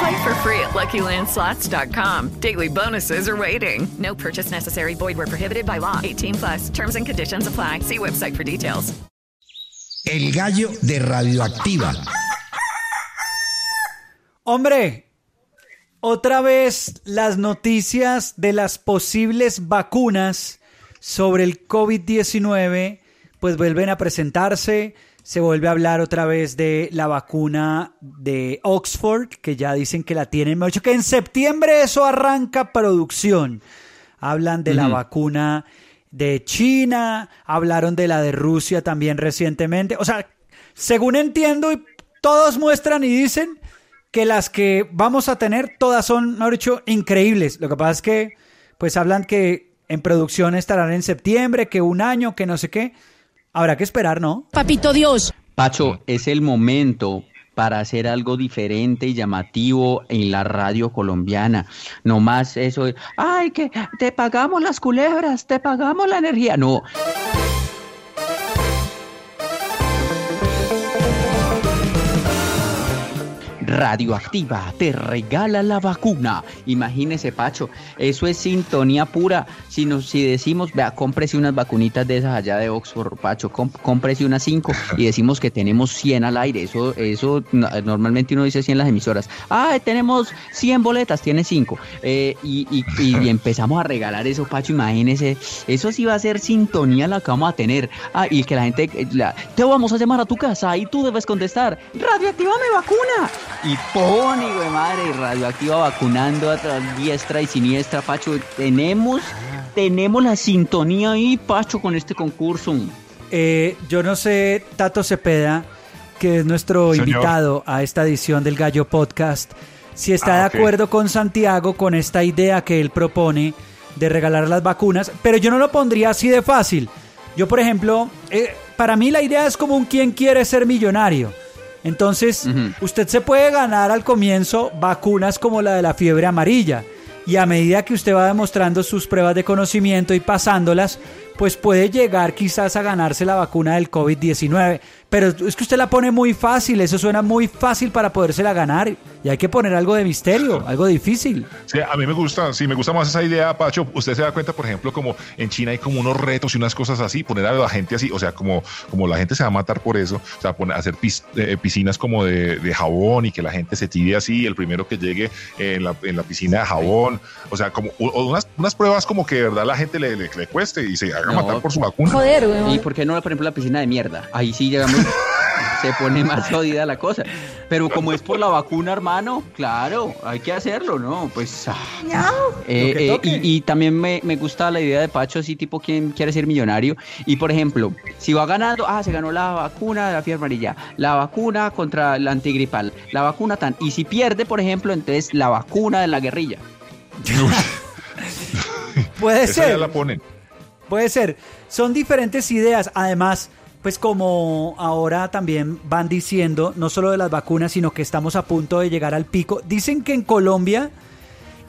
Play for free at LuckyLandSlots.com. Daily bonuses are waiting. No purchase necessary. Void where prohibited by law. 18 plus. Terms and conditions apply. See website for details. El gallo de Radioactiva. Hombre, otra vez las noticias de las posibles vacunas sobre el COVID-19 pues vuelven a presentarse. Se vuelve a hablar otra vez de la vacuna de Oxford, que ya dicen que la tienen. Me que en septiembre eso arranca producción. Hablan de la vacuna de China, hablaron de la de Rusia también recientemente. O sea, según entiendo, todos muestran y dicen que las que vamos a tener todas son, mejor dicho, increíbles. Lo que pasa es que, pues hablan que en producción estarán en septiembre, que un año, que no sé qué. Habrá que esperar, ¿no? Papito Dios. Pacho, es el momento para hacer algo diferente y llamativo en la radio colombiana. No más eso de, ay, que te pagamos las culebras, te pagamos la energía. No. Radioactiva te regala la vacuna. Imagínese, Pacho, eso es sintonía pura. Si, nos, si decimos, vea, cómprese unas vacunitas de esas allá de Oxford, Pacho, cómprese unas 5 y decimos que tenemos 100 al aire. Eso, eso normalmente uno dice 100 en las emisoras. Ah, tenemos 100 boletas, tiene 5. Eh, y, y, empezamos a regalar eso, Pacho, imagínese. Eso sí va a ser sintonía la que vamos a tener. Ah, y que la gente, te vamos a llamar a tu casa y tú debes contestar, radioactiva mi vacuna y pone, güey madre, radioactiva vacunando a diestra y siniestra, Pacho. Tenemos, tenemos la sintonía ahí, Pacho, con este concurso. Eh, yo no sé, Tato Cepeda, que es nuestro invitado a esta edición del Gallo Podcast, si está de ah, acuerdo con Santiago con esta idea que él propone de regalar las vacunas, pero yo no lo pondría así de fácil. Yo, por ejemplo, eh, para mí la idea es como un quien quiere ser millonario. Entonces, usted se puede ganar al comienzo vacunas como la de la fiebre amarilla. Y a medida que usted va demostrando sus pruebas de conocimiento y pasándolas, pues puede llegar quizás a ganarse la vacuna del COVID-19. Pero es que usted la pone muy fácil, eso suena muy fácil para podérsela ganar. Y hay que poner algo de misterio, algo difícil. Sí, a mí me gusta, sí, me gusta más esa idea, Pacho. Usted se da cuenta, por ejemplo, como en China hay como unos retos y unas cosas así, poner a la gente así, o sea, como, como la gente se va a matar por eso, o sea, poner, hacer eh, piscinas como de, jabón y que la gente se tire así, el primero que llegue en la, en la piscina de jabón, o sea, como unas, unas pruebas como que de verdad la gente le, le, cueste y se haga matar por su vacuna. Joder, ¿Y por qué no, por ejemplo, la piscina de mierda? Ahí sí llegamos se pone más jodida la cosa. Pero como es por la vacuna, hermano, claro, hay que hacerlo, ¿no? Pues. Ah. Eh, eh, y, también me, gusta la idea de Pacho, así tipo quien quiere ser millonario. Y por ejemplo, si va ganando, ah, se ganó la vacuna de la fiebre amarilla, la vacuna contra la antigripal, la vacuna tan. Y si pierde, por ejemplo, entonces la vacuna de la guerrilla. Puede ser. Puede ser. Son diferentes ideas. Además pues como ahora también van diciendo, no solo de las vacunas, sino que estamos a punto de llegar al pico. Dicen que en Colombia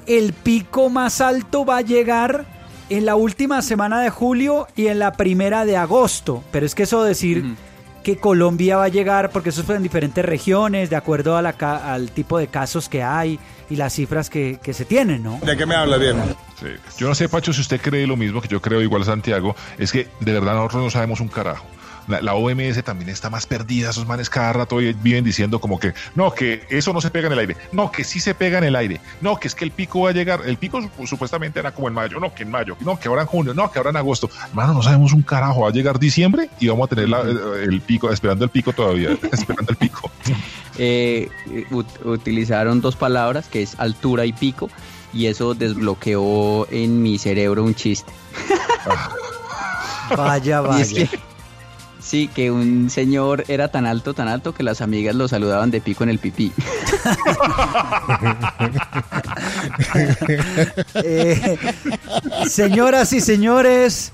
el pico más alto va a llegar en la última semana de julio y en la primera de agosto. Pero es que eso decir que Colombia va a llegar, porque eso fue en diferentes regiones, de acuerdo a la, al tipo de casos que hay y las cifras que, que se tienen, ¿no? ¿De qué me habla bien? Yo no sé, Pacho, si usted cree lo mismo que yo creo, igual Santiago, es que de verdad nosotros no sabemos un carajo. La, la OMS también está más perdida, esos manes cada rato viven diciendo como que no, que eso no se pega en el aire, no, que sí se pega en el aire, no, que es que el pico va a llegar, el pico supuestamente era como en mayo, no, que en mayo, no, que ahora en junio, no, que ahora en agosto, hermano, no sabemos un carajo, va a llegar diciembre y vamos a tener la, el pico, esperando el pico todavía, esperando el pico. Eh, utilizaron dos palabras que es altura y pico y eso desbloqueó en mi cerebro un chiste. vaya, vaya. Sí, que un señor era tan alto, tan alto que las amigas lo saludaban de pico en el pipí. Eh, señoras y señores,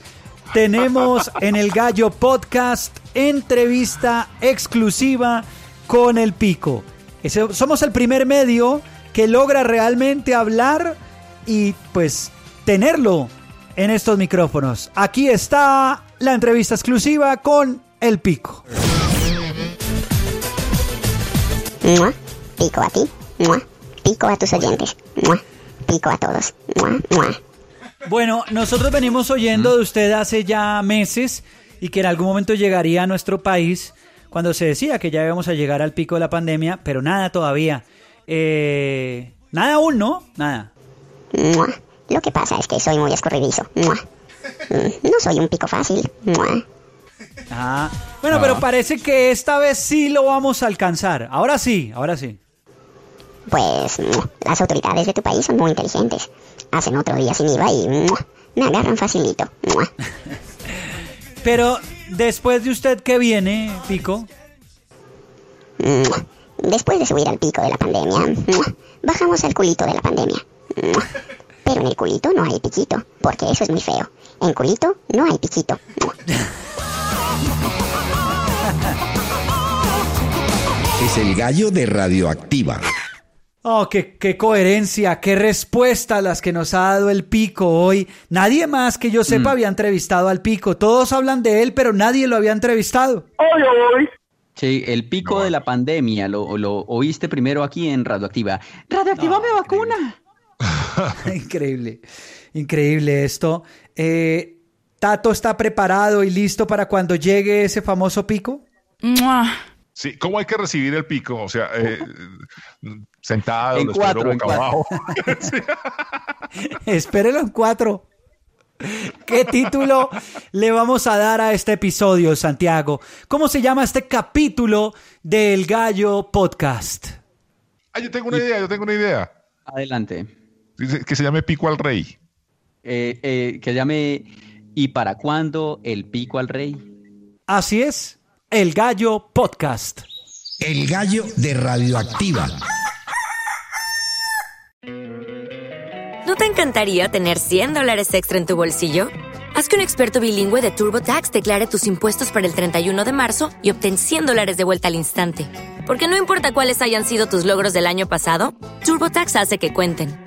tenemos en el Gallo Podcast entrevista exclusiva con el pico. Somos el primer medio que logra realmente hablar y pues tenerlo en estos micrófonos. Aquí está la entrevista exclusiva con El Pico. Pico a ti. Pico a tus oyentes. Pico a todos. Bueno, nosotros venimos oyendo de usted hace ya meses y que en algún momento llegaría a nuestro país cuando se decía que ya íbamos a llegar al pico de la pandemia, pero nada todavía. Eh, nada aún, ¿no? Nada. Lo que pasa es que soy muy escurridizo. Mm, no soy un pico fácil. Ah, bueno, pero parece que esta vez sí lo vamos a alcanzar. Ahora sí, ahora sí. Pues las autoridades de tu país son muy inteligentes. Hacen otro día sin IVA y me agarran facilito. Pero después de usted, ¿qué viene, Pico? Después de subir al pico de la pandemia, bajamos al culito de la pandemia. Pero en el culito no hay piquito, porque eso es muy feo. En culito no hay piquito. Es el gallo de radioactiva. Oh, qué, qué, coherencia, qué respuesta las que nos ha dado el pico hoy. Nadie más que yo sepa mm. había entrevistado al pico. Todos hablan de él, pero nadie lo había entrevistado. Hoy, hoy. Sí, el pico de la pandemia, lo, oíste primero aquí en Radioactiva. ¡Radioactiva me vacuna! increíble, increíble esto. Eh, ¿Tato está preparado y listo para cuando llegue ese famoso pico? Sí, ¿cómo hay que recibir el pico? O sea, eh, sentado, en cuatro, boca abajo. Espérelo en cuatro. ¿Qué título le vamos a dar a este episodio, Santiago? ¿Cómo se llama este capítulo del Gallo Podcast? Ah, yo tengo una idea, yo tengo una idea. Adelante. Que se llame Pico al Rey. Eh, eh, que se llame ¿Y para cuándo el Pico al Rey? Así es, el Gallo Podcast. El Gallo de Radioactiva. ¿No te encantaría tener 100 dólares extra en tu bolsillo? Haz que un experto bilingüe de TurboTax declare tus impuestos para el 31 de marzo y obtén 100 dólares de vuelta al instante. Porque no importa cuáles hayan sido tus logros del año pasado, TurboTax hace que cuenten.